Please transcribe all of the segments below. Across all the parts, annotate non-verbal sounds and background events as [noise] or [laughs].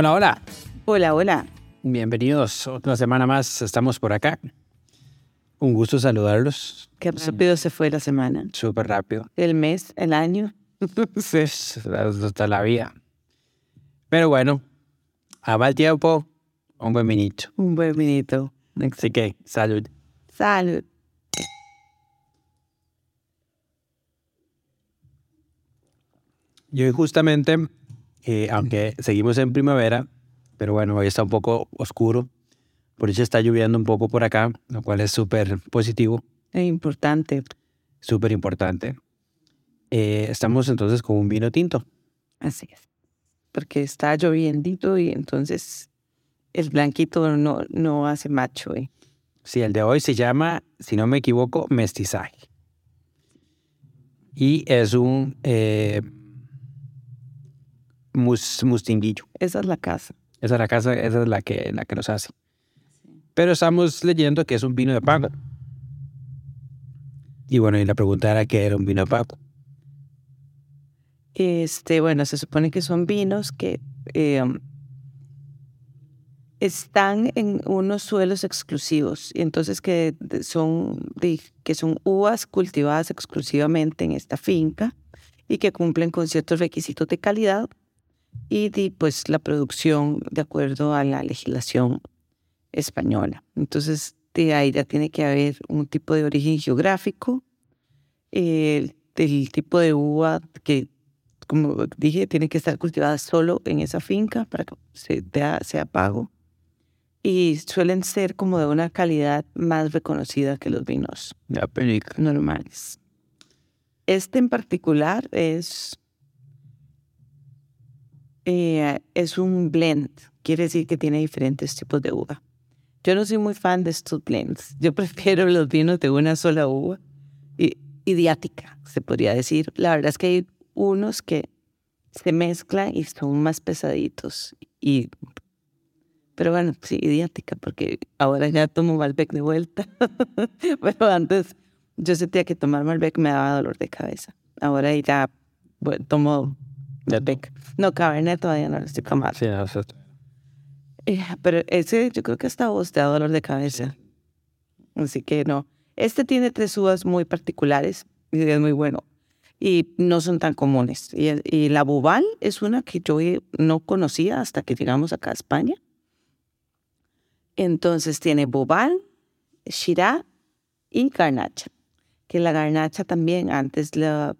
Hola, hola. Hola, hola. Bienvenidos. Otra semana más estamos por acá. Un gusto saludarlos. Qué rápido se fue la semana. Súper rápido. El mes, el año. [laughs] Sí, hasta la vida. Pero bueno, a mal tiempo, un buen vinito. Un buen vinito. Así que, salud. Salud. Y hoy justamente, eh, aunque seguimos en primavera, pero bueno, hoy está un poco oscuro. Por eso está lloviendo un poco por acá, lo cual es súper positivo, Es importante. súper importante. Eh, estamos entonces con un vino tinto. Así es. Porque está lloviendito y entonces el blanquito no, no hace macho. ¿eh? Sí, el de hoy se llama, si no me equivoco, mestizaje. Y es un eh, mus- mustinguillo. Esa es la casa. Esa es la casa, esa es la que, la que los hace. Pero estamos leyendo que es un vino de pago. Y bueno, y la pregunta era qué era un vino de pago. Este, bueno, se supone que son vinos que eh, están en unos suelos exclusivos y entonces que son, que son uvas cultivadas exclusivamente en esta finca y que cumplen con ciertos requisitos de calidad y de, pues la producción de acuerdo a la legislación española. Entonces, de ahí ya tiene que haber un tipo de origen geográfico, el, tipo de uva que como dije, tiene que estar cultivada solo en esa finca para que se vea- sea pago. Y suelen ser como de una calidad más reconocida que los vinos La normales. Este en particular es, eh, es un blend, quiere decir que tiene diferentes tipos de uva. Yo no soy muy fan de estos blends. [laughs] Yo prefiero los vinos de una sola uva, y, idiática, se podría decir. La verdad es que hay unos que se mezclan y son más pesaditos. Y, pero bueno, sí, idiática, porque ahora ya tomo Malbec de vuelta. [laughs] pero antes yo sentía que tomar Malbec me daba dolor de cabeza. Ahora ya tomo Malbec. No, Cabernet todavía no lo estoy tomando. Sí, no, eso- Eh, pero ese yo creo que hasta a vos te da dolor de cabeza. Así que no. Este tiene tres uvas muy particulares y es muy bueno. Y no son tan comunes. Y, y la Bubal es una que yo no conocía hasta que llegamos acá a España. Entonces tiene Bubal, Shiraz y Garnacha. Que la Garnacha también antes la...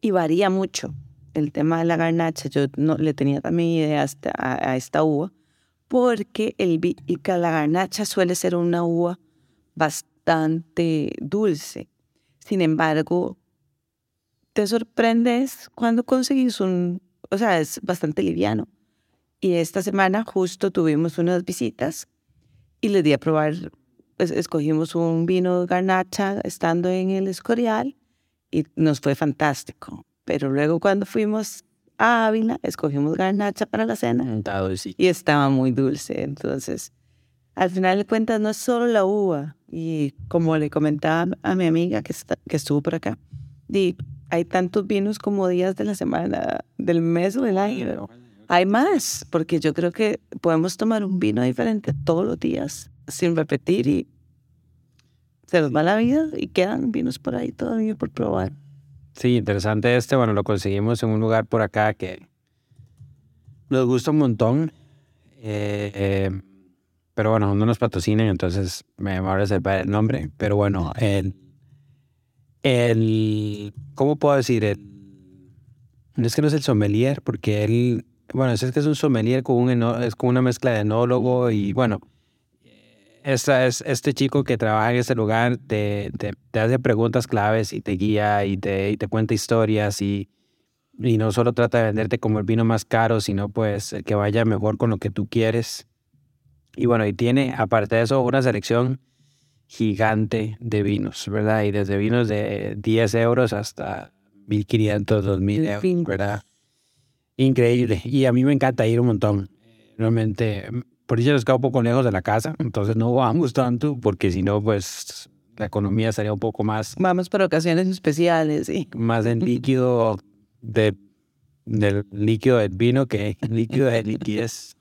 Y varía mucho el tema de la Garnacha. Yo no le tenía también idea a, a esta uva porque el, la garnacha suele ser una uva bastante dulce. Sin embargo, te sorprendes cuando conseguís un, o sea, es bastante liviano. Y esta semana justo tuvimos unas visitas y les di a probar, escogimos un vino garnacha estando en el Escorial y nos fue fantástico. Pero luego cuando fuimos a Ávila, escogimos garnacha para la cena dulcito. y estaba muy dulce. Entonces, al final de cuentas, no es solo la uva. Y como le comentaba a mi amiga que, está- que estuvo por acá, hay tantos vinos como días de la semana, del mes o del año. Hay más, porque yo creo que podemos tomar un vino diferente todos los días sin repetir y se nos va la vida y quedan vinos por ahí todavía por probar. Sí, interesante este. Bueno, lo conseguimos en un lugar por acá que nos gusta un montón. Eh, eh, pero bueno, no nos patrocinan, entonces me va a el nombre. Pero bueno, el, el ¿cómo puedo decir? El, no es que no es el sommelier, porque él, bueno, es que es un sommelier con un es con una mezcla de enólogo y bueno, esta es, este chico que trabaja en este lugar te, te, te hace preguntas claves y te guía y te, y te cuenta historias y, y no solo trata de venderte como el vino más caro, sino pues el que vaya mejor con lo que tú quieres. Y bueno, y tiene aparte de eso una selección gigante de vinos, ¿verdad? Y desde vinos de 10 euros hasta 1500, 2000 euros, ¿verdad? Increíble. Y a mí me encanta ir un montón. Realmente, por eso los quedo un poco lejos de la casa, entonces no vamos tanto, porque si no, pues la economía sería un poco más, Vamos para ocasiones especiales, sí. más en líquido de, del líquido del vino que líquido de liquidez.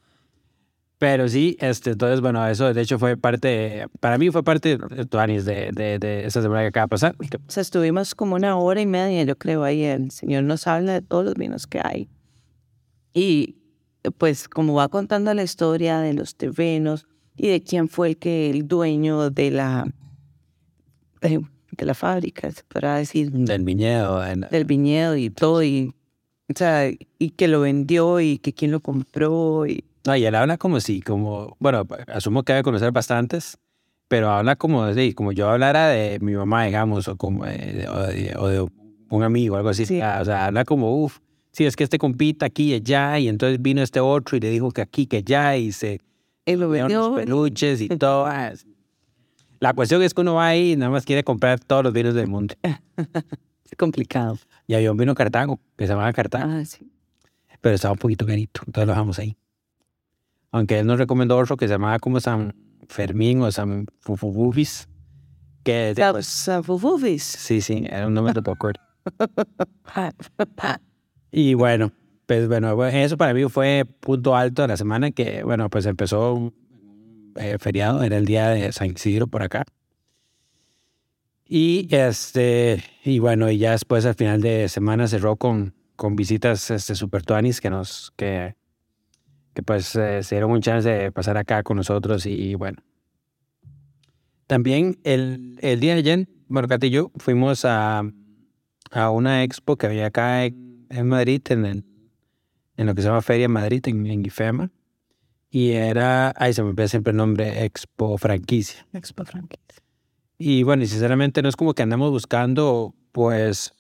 Pero sí, este, entonces, bueno, eso de hecho fue parte, para mí fue parte de Tuanis de, de, de esa semana que acaba de pasar. O sea, estuvimos como una hora y media, yo creo, ahí. El Señor nos habla de todos los vinos que hay. Y pues como va contando la historia de los terrenos y de quién fue el que el dueño de la de, de la fábrica, se podrá decir, Del viñedo. del viñedo y todo, y, o sea, y que lo vendió y que quién lo compró. Y, No, y él habla como si, como, bueno, asumo que debe conocer bastantes, pero habla como de, como yo hablara de mi mamá, digamos, o como de, o de, o de un amigo, algo así. Sí. O sea, habla como, uff, sí, es que este compita aquí y allá, y entonces vino este otro y le dijo que aquí, que allá, y se él lo vendió. peluches y [laughs] todo. Es- La cuestión es que uno va ahí y nada más quiere comprar todos los vinos del mundo. [laughs] Es complicado. Y había un vino Cartago, que se llamaba Cartago. Ah, sí. pero estaba un poquito carito, entonces lo dejamos ahí. Aunque él nos recomendó otro que se llamaba como San Fermín o San Fufufufis, que pues, Sanfufufis. sí, sí, era un nombre de acuerdo. [laughs] Y bueno, pues bueno, bueno, eso para mí fue punto alto de la semana que, bueno, pues empezó un eh, feriado, era el día de San Isidro por acá. Y este, y bueno, y ya después al final de semana cerró con, con visitas este, super tuanis que nos, que, que pues eh, se dieron un chance de pasar acá con nosotros y, bueno. También el, el día de ayer, bueno, y yo fuimos a, a una expo que había acá en, en Madrid, en, el, en lo que se llama Feria Madrid, en, en IFEMA. Y era, ay, se me olvida siempre el nombre, Expo Franquicia. Expo Frankie. Y bueno, y sinceramente no es como que andamos buscando, pues,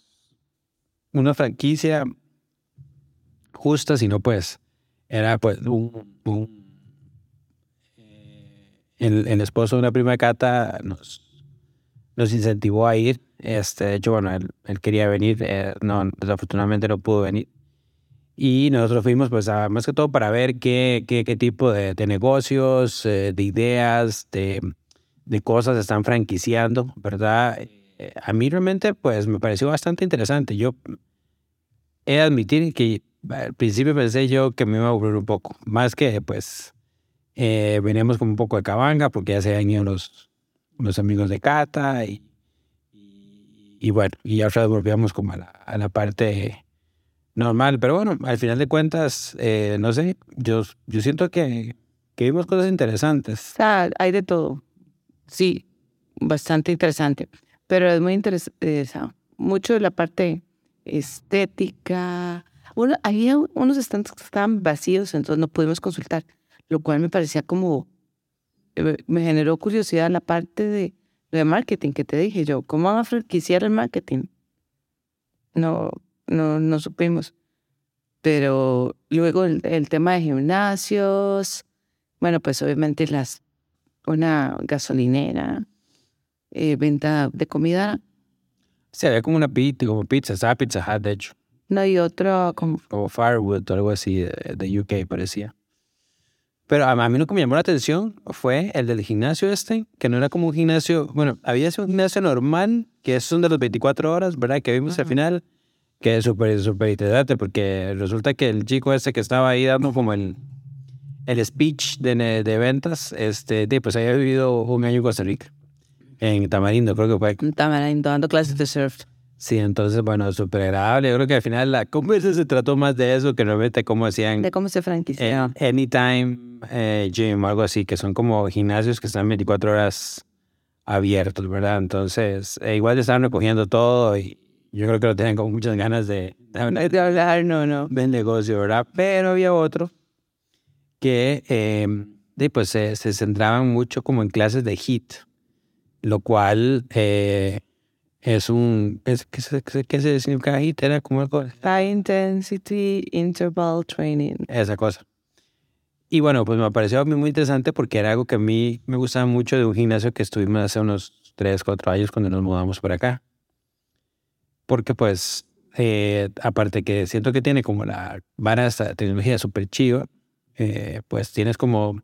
una franquicia justa, sino pues, era pues un... un- eh, el, el esposo de una prima de Cata nos, nos incentivó a ir. Este, de hecho, bueno, él, él quería venir, eh, no, desafortunadamente no pudo venir. Y nosotros fuimos, pues, a- más que todo para ver qué, qué, qué tipo de, de negocios, eh, de ideas, de, de cosas están franquiciando, ¿verdad? Eh, a mí realmente, pues, me pareció bastante interesante. Yo he de admitir que al principio pensé yo que me iba a aburrir un poco, más que, pues, eh, veníamos con un poco de cabanga, porque ya se habían ido los, los amigos de Cata y, y, bueno, y ya volvíamos como a la, a la parte normal, pero bueno, al final de cuentas, eh, no sé, yo, yo siento que, que vimos cosas interesantes. Sea, hay de todo. Sí, bastante interesante. Pero es muy interesante. mucho de la parte estética. Uno, había unos stands que estaban vacíos, entonces no pudimos consultar, lo cual me parecía como. Eh, Me generó curiosidad la parte de, de marketing que te dije yo. ¿Cómo van a franquiciar el marketing? No, no, no supimos. Pero luego el, el tema de gimnasios, bueno, pues obviamente las una gasolinera, eh, venta de comida, Se ve como una pizza, como pizza, estaba Pizza Hut, de hecho, no hay otro como como Firewood o algo así de, de UK parecía. Pero a, mí lo que me llamó la atención fue el del gimnasio este, que no era como un gimnasio, bueno, había sido un gimnasio normal, que es un de las 24 horas, ¿verdad? Que vimos al final, que es súper, súper interesante, porque resulta que el chico este que estaba ahí dando como el, el speech de, de ventas, este, de, pues había vivido un año en Costa Rica, en Tamarindo, creo que fue. tamarindo dando clases de surf. Sí, entonces, bueno, súper agradable. Yo creo que al final la conversa se trató más de eso que realmente como decían De cómo se franquicia. eh, Anytime eh, Gym o algo así, que son como gimnasios que están 24 horas abiertos, ¿verdad? Entonces, eh, igual estaban recogiendo todo y yo creo que lo tenían con muchas ganas de, de hablar de hablar, no, no. del negocio, ¿verdad? Pero había otro que, eh, de, pues se, se centraban mucho como en clases de HIT, lo cual eh, es un... Es, ¿qué, se, ¿Qué se significa HIT? Era como algo... High Intensity Interval Training. Esa cosa. Y bueno, pues me pareció a mí muy interesante porque era algo que a mí me gustaba mucho de un gimnasio que estuvimos hace unos 3, 4 años cuando nos mudamos por acá. Porque pues, eh, aparte que siento que tiene como la vara esta tecnología súper chiva, eh, pues tienes como,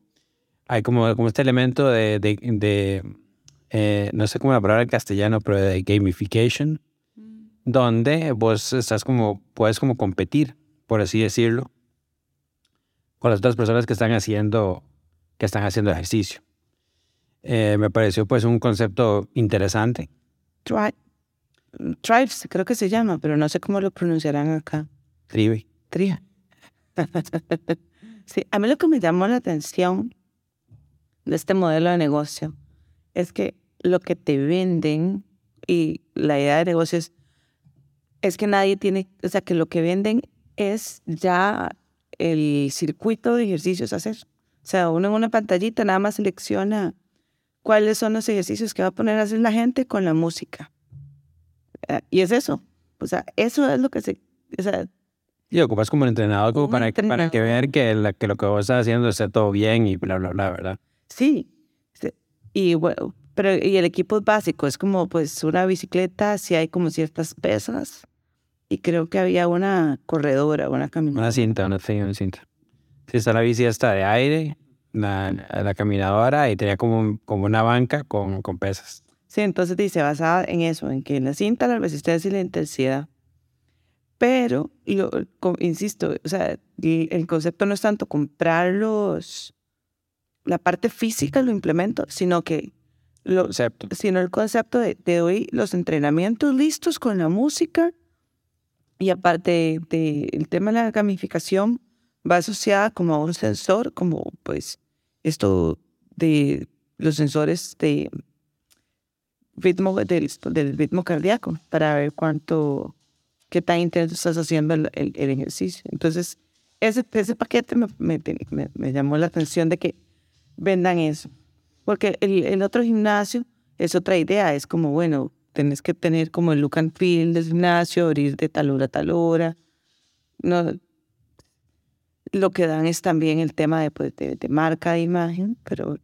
hay como, como este elemento de, de, de eh, no sé cómo la palabra en castellano, pero de gamification, donde vos estás como, puedes como competir, por así decirlo, con las otras personas que están haciendo, que están haciendo ejercicio. Eh, me pareció pues un concepto interesante. Tri Tribes, creo que se llama, pero no sé cómo lo pronunciarán acá. Tribe. Tria. [laughs] sí, a mí lo que me llamó la atención de este modelo de negocio es que lo que te venden y la idea de negocio es, es que nadie tiene, o sea, que lo que venden es ya el circuito de ejercicios a hacer. O sea, uno en una pantallita nada más selecciona cuáles son los ejercicios que va a poner a hacer la gente con la música. Eh, y es eso. O sea, eso es lo que se... O sea, y ocupas como un entrenador como para, para que vean que, la, que lo que vos estás haciendo esté todo bien y bla, bla, bla, ¿verdad? Sí. Y bueno, pero y el equipo es básico, es como pues una bicicleta, si hay como ciertas pesas, y creo que había una corredora, una caminadora. Una cinta, una, una cinta. Sí, está la bici esta de aire, la, la caminadora y tenía como, como una banca con, con pesas. Sí, entonces dice, basada en eso, en que la cinta, la resistencia y la intensidad. Pero, lo, insisto, o sea, el concepto no es tanto comprarlos, la parte física lo implemento, sino que lo, concepto. sino el concepto de te doy los entrenamientos listos con la música y aparte del tema de la gamificación, va asociada como a un sensor, como pues esto de los sensores de ritmo del, del ritmo cardíaco para ver cuánto, qué tan intenso estás haciendo el, el, ejercicio. Entonces, ese, ese paquete me, me, me, llamó la atención de que vendan eso. Porque el, el otro gimnasio es otra idea, es como, bueno, tenés que tener como el look and feel del gimnasio, abrir de tal hora a tal hora. No, lo que dan es también el tema de, pues, de, marca de imagen, pero...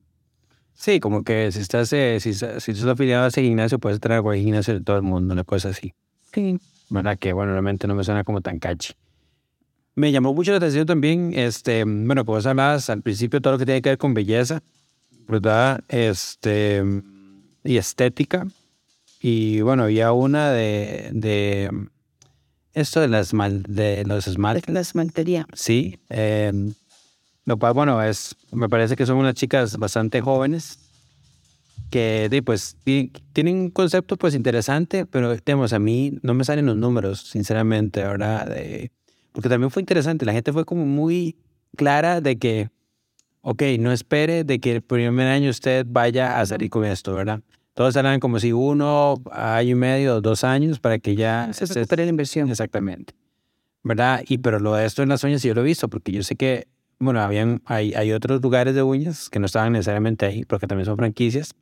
Sí, como que si estás, eh, si, si estás afiliado a ese gimnasio, puedes traer a cualquier gimnasio de todo el mundo, una cosa así. Sí. ¿Verdad? Que, bueno, realmente no me suena como tan catchy. Me llamó mucho la atención también, este, bueno, pues hablabas al principio todo lo que tiene que ver con belleza, ¿verdad? Este, y estética. Y bueno, había una de, de esto de, las mal, de los esmaltes. La esmaltería. Sí. Eh, lo cual, bueno, es, me parece que son unas chicas bastante jóvenes que pues tienen un concepto pues interesante, pero digamos, a mí no me salen los números, sinceramente, ahora De, porque también fue interesante, la gente fue como muy clara de que, ok, no espere de que el primer año usted vaya a salir con esto, ¿verdad? Todos hablan como si uno, año y medio, dos años para que ya... Se recupere la inversión. Exactamente. ¿Verdad? Y pero lo de esto en las uñas yo lo he visto porque yo sé que, bueno, habían, hay, hay otros lugares de uñas que no estaban necesariamente ahí porque también son franquicias.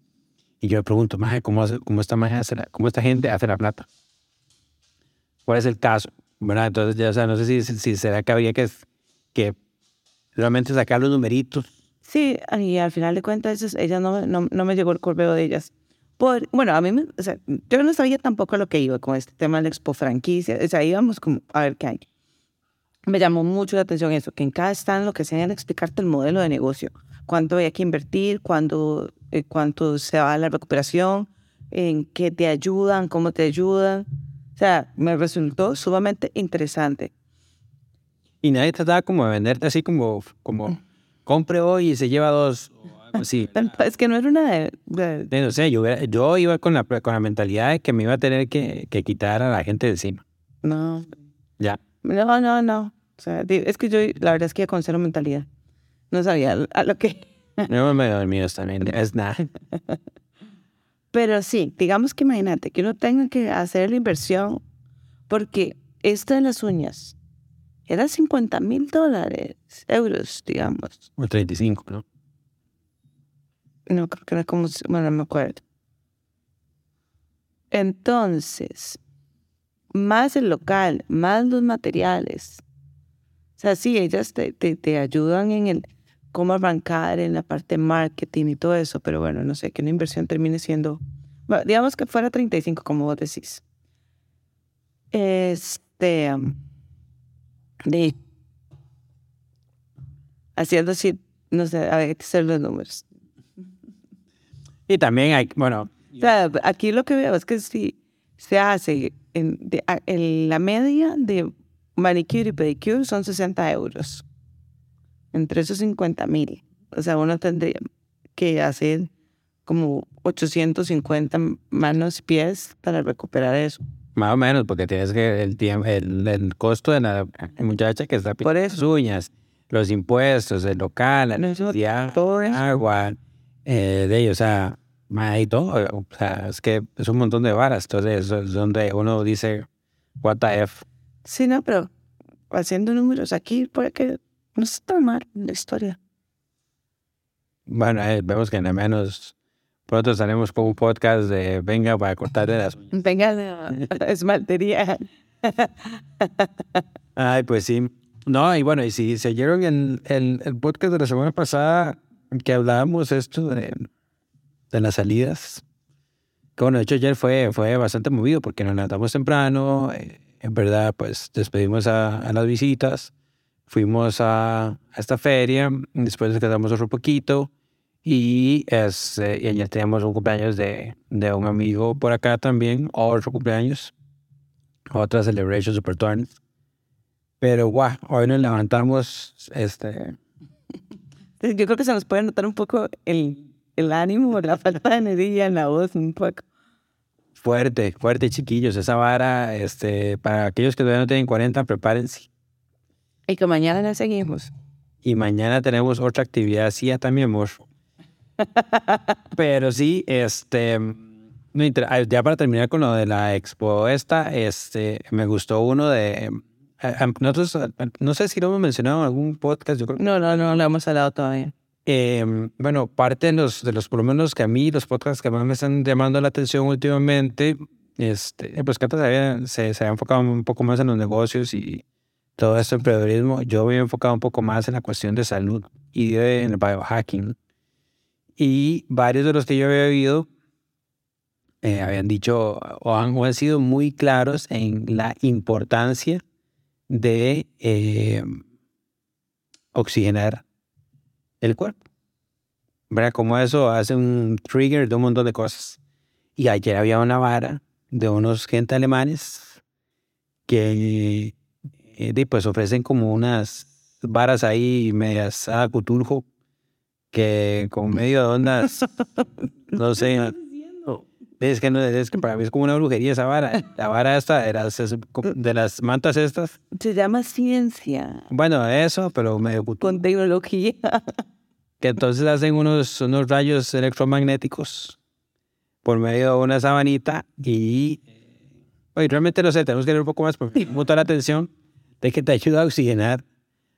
Y yo me pregunto, maje, ¿cómo, cómo, esta, hace ¿cómo esta gente hace la plata? ¿Cuál es el caso? ¿Verdad? Entonces, ya, o sea, no sé si, si será que había que, que realmente sacar los numeritos. Sí, y al final de cuentas, ella no, no, no me llegó el correo de ellas bueno, a mí, me, o sea, yo no sabía tampoco lo que iba con este tema de la expo franquicia, o sea, íbamos como a ver qué hay. Me llamó mucho la atención eso, que en cada stand lo que hacían era explicarte el modelo de negocio, cuánto había que invertir, cuánto, eh, cuánto se va a la recuperación, en qué te ayudan, cómo te ayudan. O sea, me resultó sumamente interesante. Y nadie trataba como de venderte así como, como mm. compre hoy y se lleva dos, Sí. [laughs] Es que no era una de... No sé, yo, yo iba con la, con la mentalidad de que me iba a tener que, que quitar a la gente de encima. No. Ya. No, no, no. O sea, es que yo, la verdad es que con cero mentalidad. No sabía a lo que... No me dormido también, es nada. [laughs] Pero sí, digamos que imagínate que uno tenga que hacer la inversión porque esto de las uñas era 50 mil dólares, euros, digamos. O 35, ¿no? No, creo que era como, bueno, no me acuerdo. Entonces, más el local, más los materiales. O sea, sí, ellas te, te, te ayudan en el cómo arrancar, en la parte de marketing y todo eso, pero bueno, no sé, que una inversión termine siendo, bueno, digamos que fuera 35, como vos decís. Este, de, haciendo así, no sé, hay que hacer los números. Y también hay, bueno, O sea, aquí lo que veo es que si se hace en, de- en la media de manicure y pedicure son 60 euros. Entre esos 50 mil. O sea, uno tendría que hacer como 850 manos y pies para recuperar eso. más o menos, porque tienes que el tiempo, el, el costo de la muchacha que está Por eso. las uñas, los impuestos, el local, la No, todo eso. agua, eh, de ellos, o sea, ma, y todo, o sea, es que es un montón de varas, entonces es donde uno dice, what the F. Sí, no, pero haciendo números aquí puede que no está tan mal la historia. Bueno, eh, vemos que al menos pronto estaremos con un podcast de venga para cortarle las uñas. Venga, esmaltería. Ay, pues sí. No, y bueno, y si se oyeron en el, el podcast de la semana pasada que hablábamos esto de, de las salidas, que bueno, de hecho ayer fue, fue bastante movido porque nos levantamos temprano, eh, en verdad, pues despedimos a, a las visitas, fuimos a, a esta feria, después descansamos otro poquito y, este, y ayer teníamos un cumpleaños de, de un amigo por acá también, otro cumpleaños, otra celebration super turn. Pero guau, hoy nos levantamos, este, Yo creo que se nos puede notar un poco el, el ánimo, la falta de energía en la voz, un poco. fuerte, fuerte, chiquillos. Esa vara, este, para aquellos que todavía no tienen 40, prepárense. Y que mañana ya seguimos. Y mañana tenemos otra actividad, sí, ya también, amor. [laughs] Pero sí, este, ah, ya para terminar con lo de la expo esta, este, me gustó uno de, ah, nosotros, no sé si lo hemos mencionado en algún podcast, yo creo que No, no, no, lo hemos hablado todavía. Eh, bueno, parte de los, de los, por lo menos que a mí, los podcasts que más me están llamando la atención últimamente, este, pues Cata se había, se, se había enfocado un poco más en los negocios y todo esto emprendedorismo. Yo he enfocado un poco más en la cuestión de salud y de, en el biohacking. Y varios de los que yo había oído eh, habían dicho o han, o han sido muy claros en la importancia de eh, oxigenar el cuerpo. ¿Verdad? Como eso hace un trigger de un montón de cosas. Y ayer había una vara de unos gente alemanes que eh, pues ofrecen como unas varas ahí medias a Cthulhu que con medio de ondas, [laughs] no sé, es que, no, es que para mí es como una brujería esa vara. La vara esta de las, de las mantas estas. Se llama ciencia Bueno, eso, pero medio Cthulhu. con tecnología. que entonces hacen unos, unos rayos electromagnéticos por medio de una sabanita y oye, realmente no sé, tenemos que ver un poco más porque toda la atención de que te ayuda a oxigenar,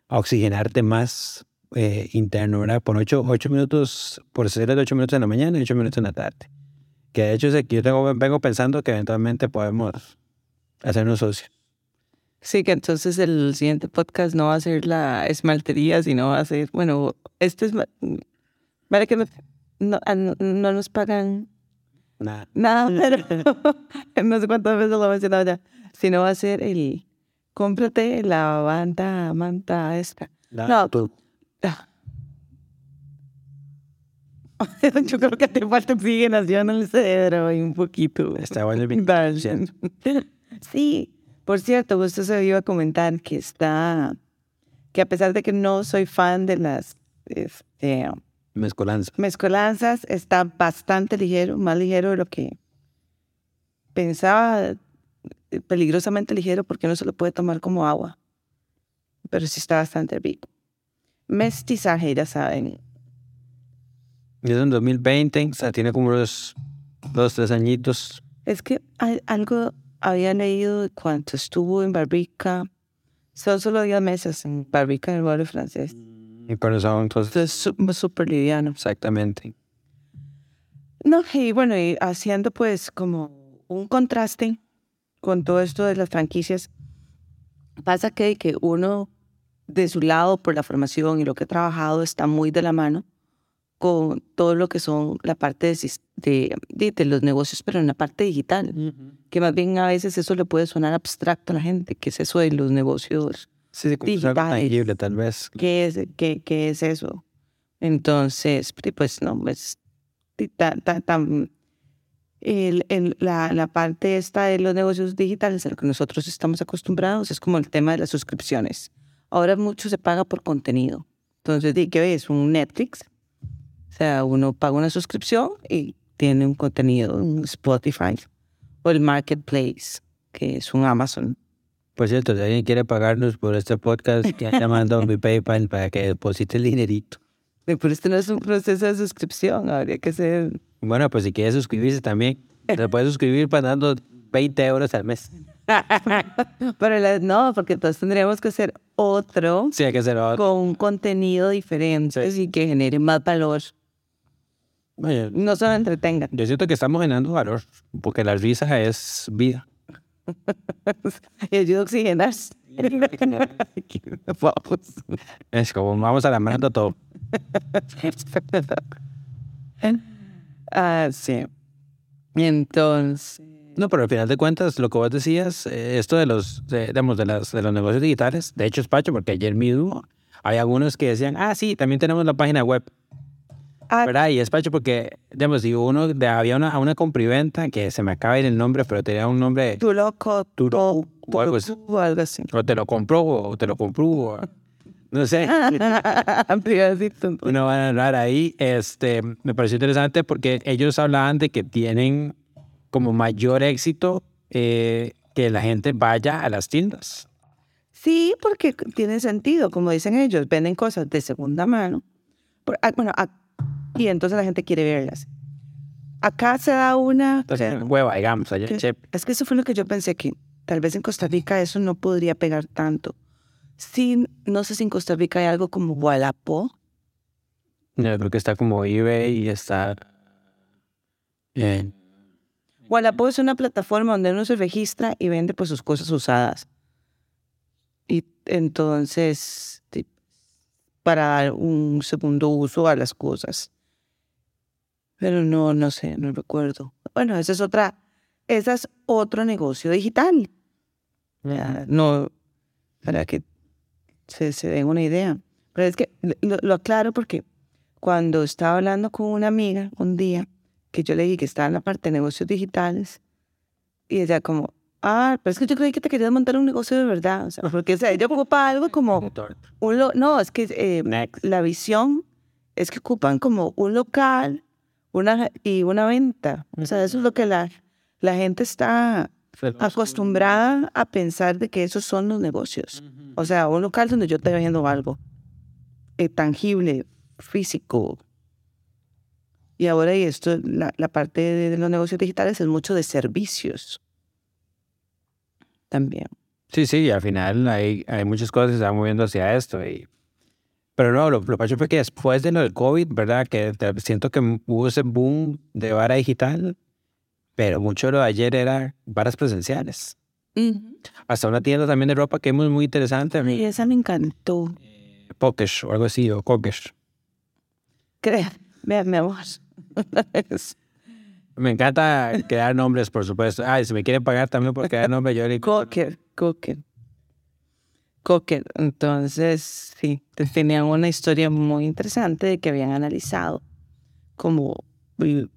a oxigenarte más eh, interno, ¿verdad? Por ocho, ocho minutos, por ser de ocho minutos en la mañana y ocho minutos en la tarde. Que de hecho es que yo tengo, vengo pensando que eventualmente podemos hacernos socios. Sí, que entonces el siguiente podcast no va a ser la esmaltería, sino va a ser, bueno, esto es, para que no, no, ah, no- no nos pagan Nada. nada, pero [laughs] no sé cuántas veces lo he mencionado ya, sino va a ser el, cómprate la banda, manta esta. No. tú. Ah. [laughs] Yo creo que te falta oxigenación en el cerebro y un poquito. Está bueno el. [laughs] Sí, por cierto, usted se iba a comentar que está, que a pesar de que no soy fan de las este, Mezcolanza. mezcolanzas, está bastante ligero, más ligero de lo que pensaba, peligrosamente ligero porque no se lo puede tomar como agua, pero sí está bastante rico. Mestizaje, ya saben, Y es en 2020, o sea, tiene como unos dos, tres añitos. Es que hay- algo había leído de cuánto estuvo en Barbica. Son solo 10 meses en Barbica en el barrio francés. Y con eso, entonces, Entonces, su- súper liviano. exactamente. No, y bueno, y haciendo pues como un contraste con todo esto de las franquicias, pasa que, que uno de su lado por la formación y lo que ha trabajado está muy de la mano con todo lo que son la parte de, de, de, los negocios, pero en la parte digital, que más bien a veces eso le puede sonar abstracto a la gente, que es eso de los negocios sí, sí, digitales. Tangible, tal vez. ¿Qué es, qué, qué es eso? Entonces, pues no, pues tan, el, el, la, la, parte esta de los negocios digitales a lo que nosotros estamos acostumbrados es como el tema de las suscripciones. Ahora mucho se paga por contenido. Entonces, ¿qué es? Un Netflix. O sea, uno paga una suscripción y tiene un contenido, un Spotify o el Marketplace, que es un Amazon. Por cierto, si alguien quiere pagarnos por este podcast, ya llamando a mi PayPal para que deposite el dinerito. [laughs] Pero esto no es un proceso de suscripción, habría que ser... Bueno, pues si quiere suscribirse también, se puede suscribir pagando 20 euros al mes. [laughs] Pero no, porque entonces tendríamos que hacer otro. Sí, hay que hacer otro. Con un contenido diferente y que genere más valor. no solo entretengan. Yo siento que estamos generando valor, porque la risa es vida. [laughs] y ayuda a oxigenarse. [laughs] es como vamos a la todo. Ah, sí. Entonces. No, pero al final de cuentas, lo que vos decías, eh, esto de los, de, digamos, de, las, de los negocios digitales, de hecho es Pacho, porque ayer mismo hay algunos que decían, ah, sí, también tenemos la página web. Ah, ¿Verdad? Y es Pacho porque, digamos, si uno, de, había una, una compriventa que se me acaba de ir el nombre, pero tenía un nombre... Tu loco. Tu loco. O, algo así. O te lo compró, o te lo compró. No sé. [laughs] Uno va a hablar ahí. Este, me pareció interesante porque ellos hablaban de que tienen como mayor éxito eh, que la gente vaya a las tiendas. Sí, porque tiene sentido, como dicen ellos, venden cosas de segunda mano. Ah, bueno, y entonces la gente quiere verlas. Acá se da una... Entonces, hueva, digamos. Allá, es que eso fue lo que yo pensé que tal vez en Costa Rica eso no podría pegar tanto Sí, no sé si en Costa Rica hay algo como Wallapop. No, creo que está como eBay y está... Bien. Wallapop es una plataforma donde uno se registra y vende pues sus cosas usadas. Y entonces, para dar un segundo uso a las cosas. Pero no, no sé, no recuerdo. Bueno, esa es otra, ese es otro negocio digital. no, para que se, se den una idea. Pero es que lo, aclaro porque cuando estaba hablando con una amiga un día, que yo le dije que estaba en la parte de negocios digitales, y ella como, ah, pero es que yo creí que te querías montar un negocio de verdad. O sea, [laughs] porque o sea, ella ocupa algo como... Un no, es que eh, la visión es que ocupan como un local una, y una venta. O sea, eso es lo que la, la gente está acostumbrada a pensar de que esos son los negocios. O sea, un local donde yo estoy viendo algo eh, tangible, físico. Y ahora y esto, la, la parte de, los negocios digitales es mucho de servicios también. Sí, sí, y al final hay, hay muchas cosas que se van moviendo hacia esto. Y... Pero no, lo, lo fue que después de lo del COVID, ¿verdad? Que siento que hubo ese boom de vara digital pero mucho de lo de ayer era varas presenciales. Hasta una tienda también de ropa que es muy interesante. Y esa me encantó. Eh, Pokesh o algo así, o Kokesh. Crea, vean, mi amor. [laughs] me encanta crear nombres, por supuesto. Ah, si me quieren pagar también por crear nombres, yo le Cocker, Cocker. Cocker. Entonces, sí, tenían una historia muy interesante de que habían analizado como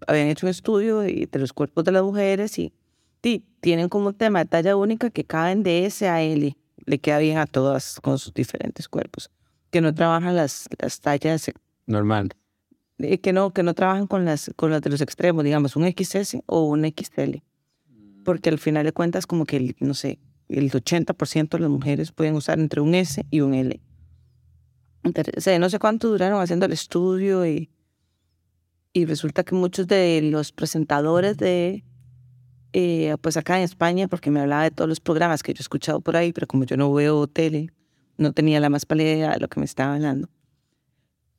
habían hecho un estudio de, los cuerpos de las mujeres y, tienen como un tema de talla única que caben de S a L. Le queda bien a todas con sus diferentes cuerpos. Que no trabajan las, las tallas normal. que no, que no trabajan con las, con las de los extremos, digamos, un XS o un XL. Porque al final de cuentas, como que, el, no sé, el 80% de las mujeres pueden usar entre un S y un L. o sea, no sé cuánto duraron haciendo el estudio y y resulta que muchos de los presentadores de, eh, pues acá en España, porque me hablaba de todos los programas que yo he escuchado por ahí, pero como yo no veo tele, no tenía la más pálida idea de lo que me estaba hablando,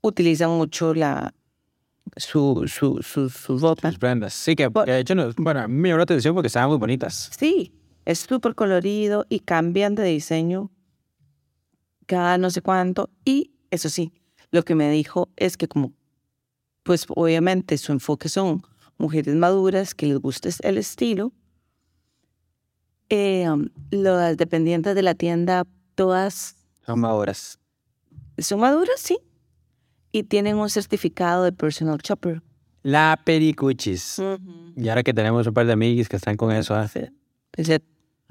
utilizan mucho la, su, su, su, su ropa. Las prendas. Sí, que que de hecho, no- bueno, a mí me llamó la atención porque estaban muy bonitas. Sí, es súper colorido y cambian de diseño cada no sé cuánto. Y eso sí, lo que me dijo es que como, pues obviamente su enfoque son mujeres maduras que les gusta el estilo, eh, um, las dependientes de la tienda, todas Son maduras. son maduras, sí, y tienen un certificado de personal shopper. La pericuchis. Y ahora que tenemos un par de amiguis que están con eso. ah.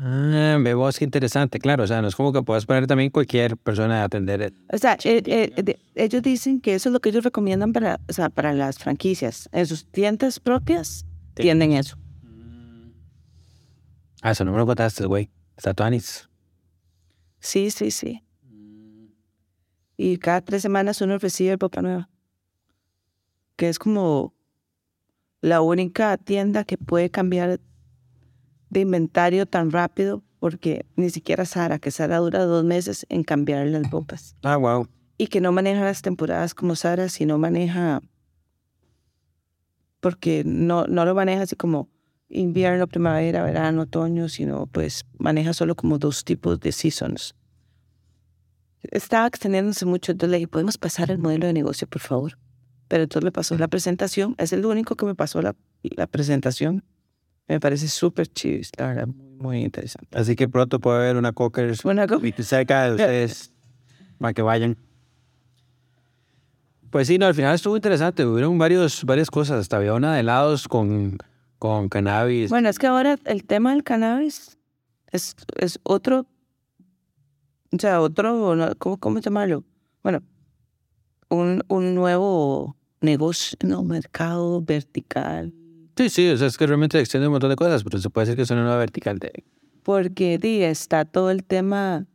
Ah, ve vos qué interesante, claro. O sea, no es como que puedas poner también cualquier persona a atender. el- O sea, eh, eh, de- ellos dicen que eso es lo que ellos recomiendan para, o sea, para las franquicias. En sus tiendas propias Sí. tienen eso. Ah, eso no me lo contaste, güey. Está Tuanis. Sí, sí, sí. Y cada tres semanas uno recibe ropa nueva. Que es como la única tienda que puede cambiar de inventario tan rápido porque ni siquiera Sara, que Sara dura dos meses en cambiar las ropas. Ah, wow. y que no maneja las temporadas como Sara, sino maneja, porque no, no lo maneja así como invierno, primavera, verano, otoño, sino pues maneja solo como dos tipos de seasons. Estaba extendiéndose mucho, entonces le dije, ¿podemos pasar el modelo de negocio, por favor? Pero entonces me pasó la presentación, es el único que me pasó la, la presentación. Me parece súper chido, la verdad, muy, muy interesante. Así que pronto puede haber una Cockers Una co- cerca de [laughs] ustedes para que vayan. Pues sí, no, al final estuvo interesante. Hubieron varios, varias cosas. Hasta había una de helados con, con cannabis. Bueno, es que ahora el tema del cannabis es, es otro, o sea, otro, ¿cómo, cómo llamarlo? Bueno, un, un nuevo negocio, no, mercado vertical, Sí, sí, o sea, es que realmente extiende un montón de cosas, pero se puede decir que es una nueva vertical de... porque di, está todo el tema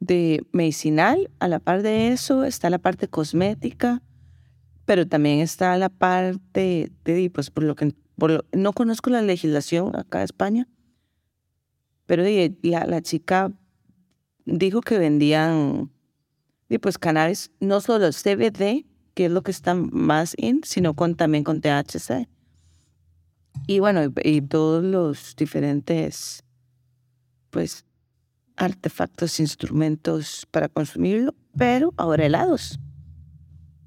de medicinal, a la par de eso está la parte cosmética, pero también está la parte de, pues por lo que, por lo- no conozco la legislación acá en España, pero di, la, la chica dijo que vendían, di, pues cannabis, no solo CBD, que es lo que está más in, sino con, también con THC. Y bueno, y, y todos los diferentes, pues, artefactos, instrumentos para consumirlo, pero ahora helados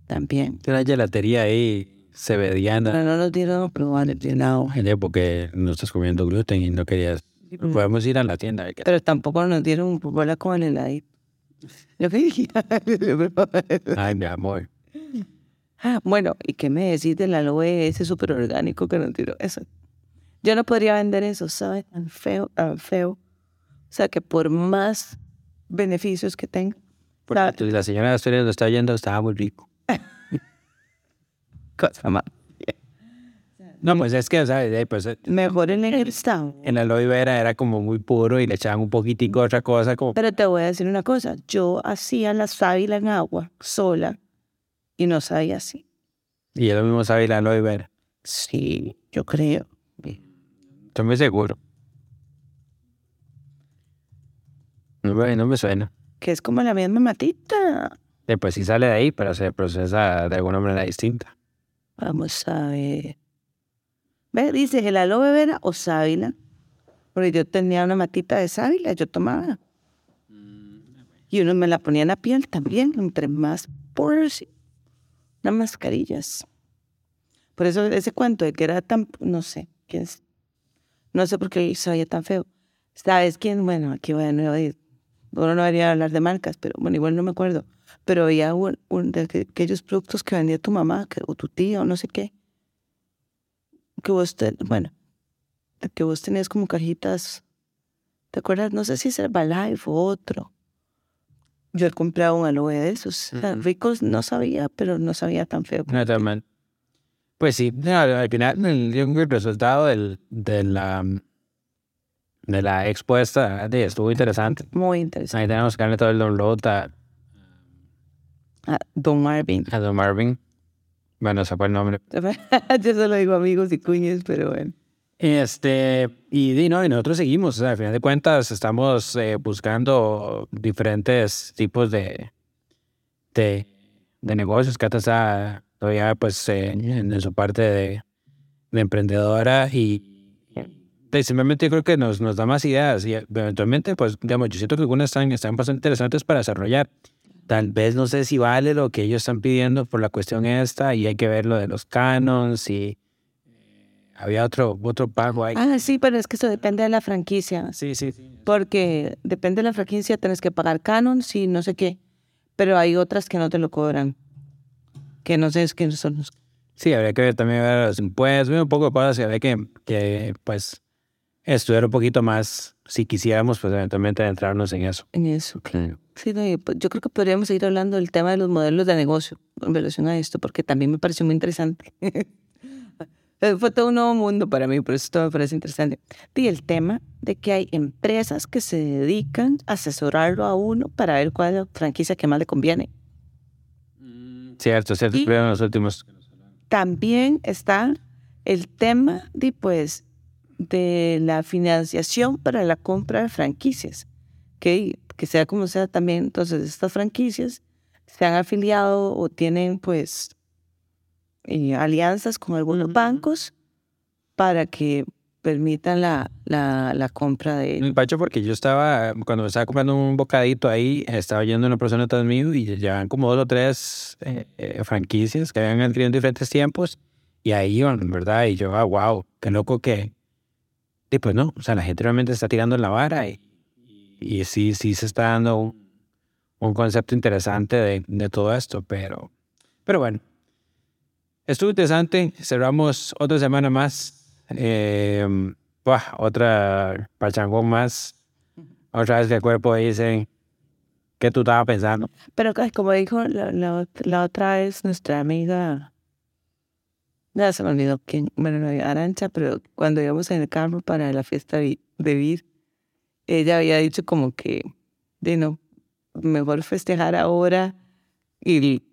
también. Tiene una gelatería ahí, sebediana, Pero no nos dieron probar el helado. porque no estás comiendo gluten y no querías... Podemos ir a la tienda. a Pero tampoco nos dieron bola con el heladito. Yo quería. [laughs] Ay, mi amor. Ah, bueno, ¿y qué me decís del aloe ese súper orgánico que nos tiró? Eso. Yo no podría vender eso, ¿sabes? Tan feo, tan feo. O sea, que por más beneficios que tenga, Porque la señora de Asturias lo está oyendo, estaba muy rico. [laughs] cosa más. No, pues es que, ¿sabes? Pues, eh, Mejor en el estado. en la aloe vera era como muy puro y le echaban un poquitico otra cosa, como... Pero te voy a decir una cosa. Yo hacía la sábila en agua, sola, y no sabía así. Y es lo mismo sabe la aloe vera. Sí, yo creo. Estoy muy seguro. No me, no me suena. Que es como la misma matita. Eh, pues sí sale de ahí, pero se procesa de alguna manera distinta. Vamos a ver. Ve, dice el aloe vera o sábila. Porque yo tenía una matita de sábila, yo tomaba. Y uno me la ponía en la piel también, entre más poros, unas mascarillas. Por eso ese cuento de que era tan, no sé, quién es- no sé por qué se veía tan feo. ¿Sabes quién? Bueno, aquí voy a nuevo ir. Uno no debería hablar de marcas, pero bueno, igual no me acuerdo. Pero había un, de aqu- aquellos productos que vendía tu mamá que- o tu tía no sé qué. Que vos, te- bueno, que vos tenías como cajitas. ¿Te acuerdas? No sé si es Herbalife o otro. Yo he comprado un aloe de esos. Ricos no sabía, pero no sabía tan feo. No, también. Pues sí, al final el, el resultado del, de la de la expuesta de, estuvo interesante. Muy interesante. Ahí tenemos que darle todo el download a, Ah, Don Marvin. a Don Marvin. Bueno, se fue el nombre. [laughs] Yo solo digo amigos y cuñes, pero bueno. Este, y, no, y nosotros seguimos, o sea, al final de cuentas estamos eh, buscando diferentes tipos de, de, de negocios. Cata está todavía pues eh, en, su parte de, de emprendedora y, y simplemente yo creo que nos, nos da más ideas y eventualmente pues digamos yo siento que algunas están, están bastante interesantes para desarrollar. Tal vez no sé si vale lo que ellos están pidiendo por la cuestión esta y hay que ver lo de los canons y había otro, otro pago ahí. Ah, sí, pero es que eso depende de la franquicia. Sí, sí. Porque depende de la franquicia, tienes que pagar canon, sí, no sé qué. Pero hay otras que no te lo cobran. Que no sé qué son los... Sí, habría que ver también ver los impuestos, un poco de cosas, habría que, que, pues, estudiar un poquito más si quisiéramos, pues, eventualmente entrarnos en eso. En eso, claro. Sí, no, pues, yo creo que podríamos seguir hablando del tema de los modelos de negocio en relación a esto, porque también me pareció muy interesante. [laughs] Fue todo un nuevo mundo para mí, por eso esto me parece interesante. Y el tema de que hay empresas que se dedican a asesorarlo a uno para ver cuál es la franquicia que más le conviene. Mm, cierto, cierto, y los últimos. También está el tema de, pues, de la financiación para la compra de franquicias. Que, que sea como sea también, entonces estas franquicias se han afiliado o tienen pues eh, alianzas con algunos bancos para que permitan la, la, la compra de... Pacho, porque yo estaba, cuando estaba comprando un bocadito ahí, estaba yendo una persona atrás mío y llevaban como dos o tres eh, eh, franquicias que habían adquirido en diferentes tiempos y ahí iban, ¿verdad? Y yo, ah, wow, qué loco que... Y pues no, o sea, la gente realmente está tirando en la vara y, y, sí, sí se está dando un, un concepto interesante de, de todo esto, pero, pero bueno, Estuvo interesante. Cerramos otra semana más. Eh, otra pachangón más. Otra vez que el cuerpo dice que tú estabas pensando. Pero como dijo la, otra vez nuestra amiga, ya se me olvidó quién, bueno, no Arancha, pero cuando íbamos en el carro para la fiesta de Vir, ella había dicho como que, de no, mejor festejar ahora y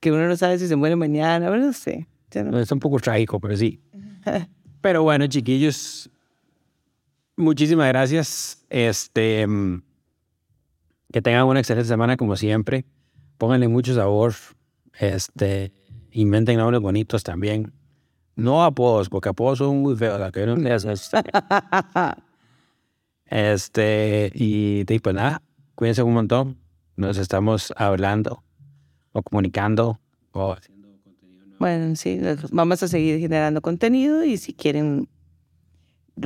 que uno no sabe si se muere mañana, no sé. Es un poco trágico, pero sí. [laughs] pero bueno, chiquillos, muchísimas gracias. Este, que tengan una excelente semana como siempre. Pónganle mucho sabor. Este, inventen nombres bonitos también. No apodos, porque apodos son muy feos. La que no [laughs] Este, y, y pues nada, cuídense un montón. Nos estamos hablando o comunicando o haciendo contenido nuevo. Bueno, sí, vamos a seguir generando contenido y si quieren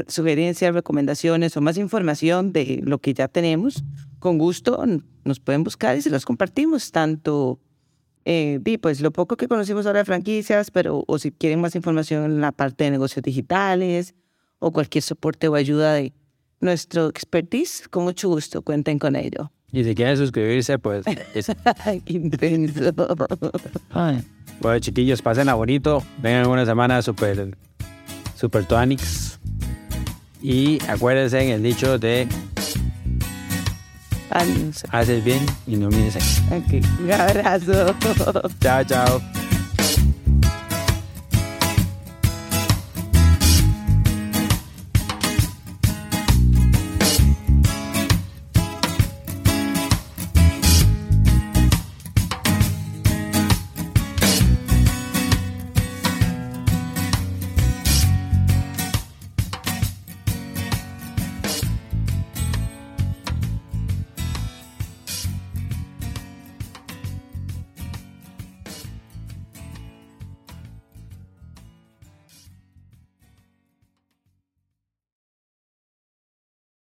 sugerencias, recomendaciones o más información de lo que ya tenemos, con gusto nos pueden buscar y se los compartimos, tanto eh, pues lo poco que conocimos ahora de franquicias, pero o si quieren más información en la parte de negocios digitales o cualquier soporte o ayuda de nuestro expertise, con mucho gusto cuenten con ello. Y si quieren suscribirse, pues... [laughs] Es... Intenso. Bueno, chiquillos, pasen a bonito. Vengan una semana super, super tonics. Y acuérdense en el dicho de... Haces bien y no mires aquí. Ok, un abrazo. Chao, chao.